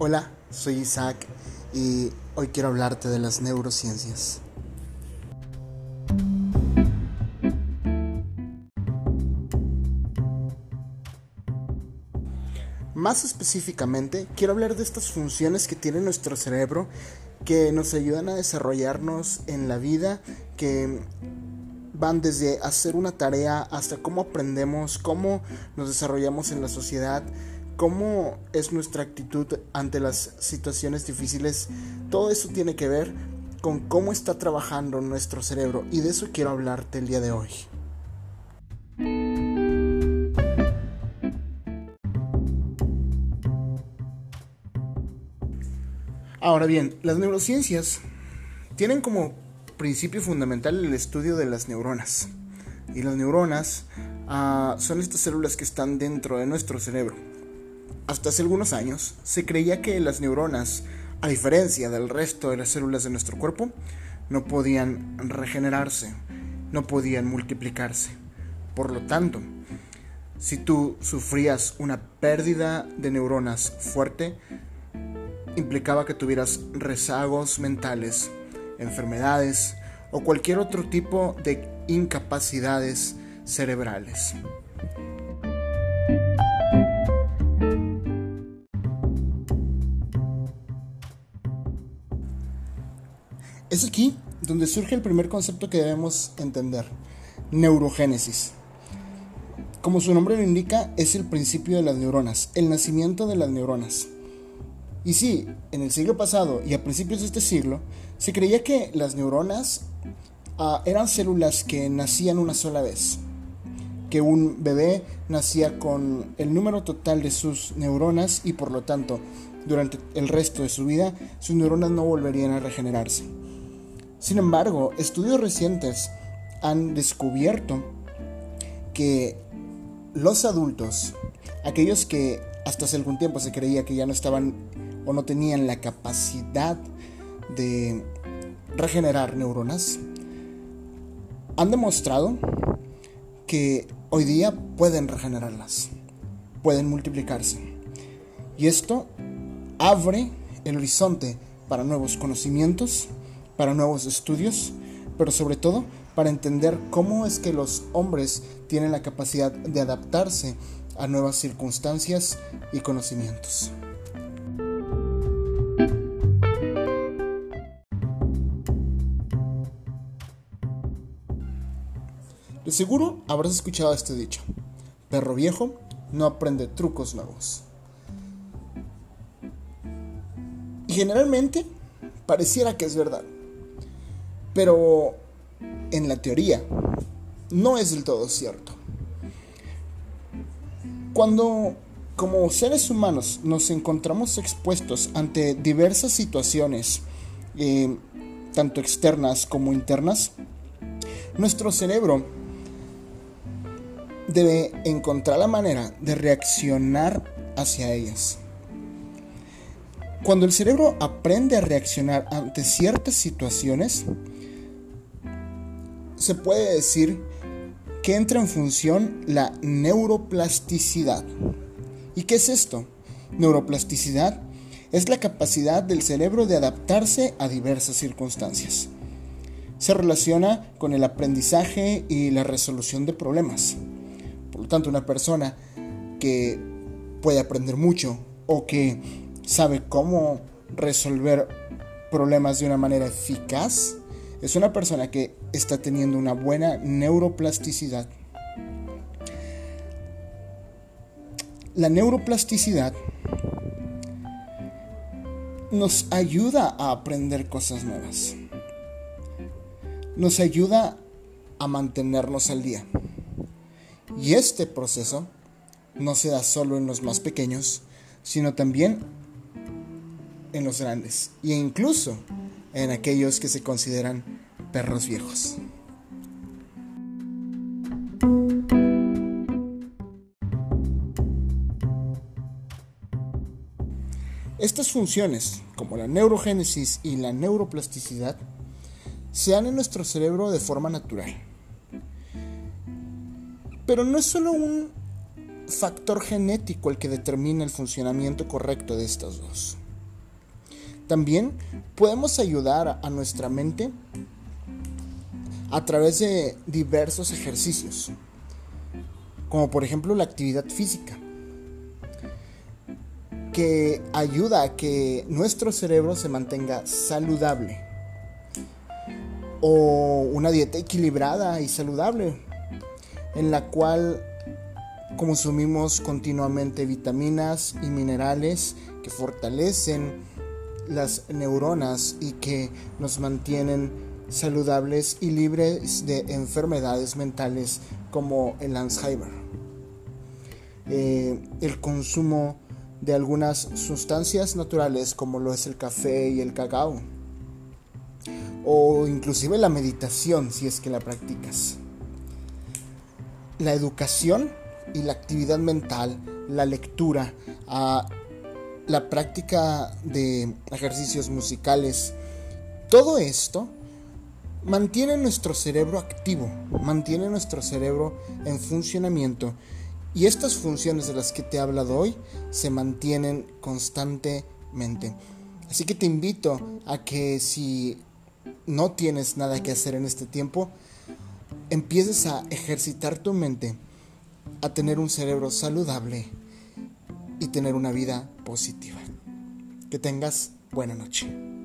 Hola, soy Isaac y hoy quiero hablarte de las neurociencias. Más específicamente, quiero hablar de estas funciones que tiene nuestro cerebro que nos ayudan a desarrollarnos en la vida, que van desde hacer una tarea hasta cómo aprendemos, cómo nos desarrollamos en la sociedad, cómo es nuestra actitud ante las situaciones difíciles. Todo eso tiene que ver con cómo está trabajando nuestro cerebro y de eso quiero hablarte el día de hoy. Ahora bien, las neurociencias tienen como principio fundamental el estudio de las neuronas. Y las neuronas ah, son estas células que están dentro de nuestro cerebro. Hasta hace algunos años se creía que las neuronas, a diferencia del resto de las células de nuestro cuerpo, no podían regenerarse, no podían multiplicarse. Por lo tanto, si tú sufrías una pérdida de neuronas fuerte, implicaba que tuvieras rezagos mentales, enfermedades o cualquier otro tipo de incapacidades cerebrales. Es aquí donde surge el primer concepto que debemos entender, neurogénesis. Como su nombre lo indica, es el principio de las neuronas, el nacimiento de las neuronas. Y sí, en el siglo pasado y a principios de este siglo, se creía que las neuronas ah, eran células que nacían una sola vez, que un bebé nacía con el número total de sus neuronas y por lo tanto durante el resto de su vida sus neuronas no volverían a regenerarse. Sin embargo, estudios recientes han descubierto que los adultos, aquellos que hasta hace algún tiempo se creía que ya no estaban o no tenían la capacidad de regenerar neuronas, han demostrado que hoy día pueden regenerarlas, pueden multiplicarse. Y esto abre el horizonte para nuevos conocimientos, para nuevos estudios, pero sobre todo para entender cómo es que los hombres tienen la capacidad de adaptarse a nuevas circunstancias y conocimientos. De seguro habrás escuchado este dicho, perro viejo no aprende trucos nuevos. Y generalmente pareciera que es verdad, pero en la teoría no es del todo cierto. Cuando como seres humanos nos encontramos expuestos ante diversas situaciones, eh, tanto externas como internas, nuestro cerebro debe encontrar la manera de reaccionar hacia ellas. Cuando el cerebro aprende a reaccionar ante ciertas situaciones, se puede decir que entra en función la neuroplasticidad. ¿Y qué es esto? Neuroplasticidad es la capacidad del cerebro de adaptarse a diversas circunstancias. Se relaciona con el aprendizaje y la resolución de problemas. Por lo tanto, una persona que puede aprender mucho o que sabe cómo resolver problemas de una manera eficaz es una persona que está teniendo una buena neuroplasticidad. La neuroplasticidad nos ayuda a aprender cosas nuevas. Nos ayuda a mantenernos al día. Y este proceso no se da solo en los más pequeños, sino también en los grandes e incluso en aquellos que se consideran viejos. Estas funciones, como la neurogénesis y la neuroplasticidad, se dan en nuestro cerebro de forma natural pero no es solo un factor genético el que determina el funcionamiento correcto de estas dos. También podemos ayudar a nuestra mente a través de diversos ejercicios, como por ejemplo la actividad física, que ayuda a que nuestro cerebro se mantenga saludable, o una dieta equilibrada y saludable, en la cual consumimos continuamente vitaminas y minerales que fortalecen las neuronas y que nos mantienen saludables y libres de enfermedades mentales como el Alzheimer. Eh, el consumo de algunas sustancias naturales como lo es el café y el cacao. O inclusive la meditación si es que la practicas. La educación y la actividad mental, la lectura, la práctica de ejercicios musicales, todo esto mantiene nuestro cerebro activo, mantiene nuestro cerebro en funcionamiento y estas funciones de las que te he hablado hoy se mantienen constantemente. Así que te invito a que si no tienes nada que hacer en este tiempo, empieces a ejercitar tu mente, a tener un cerebro saludable y tener una vida positiva. Que tengas buena noche.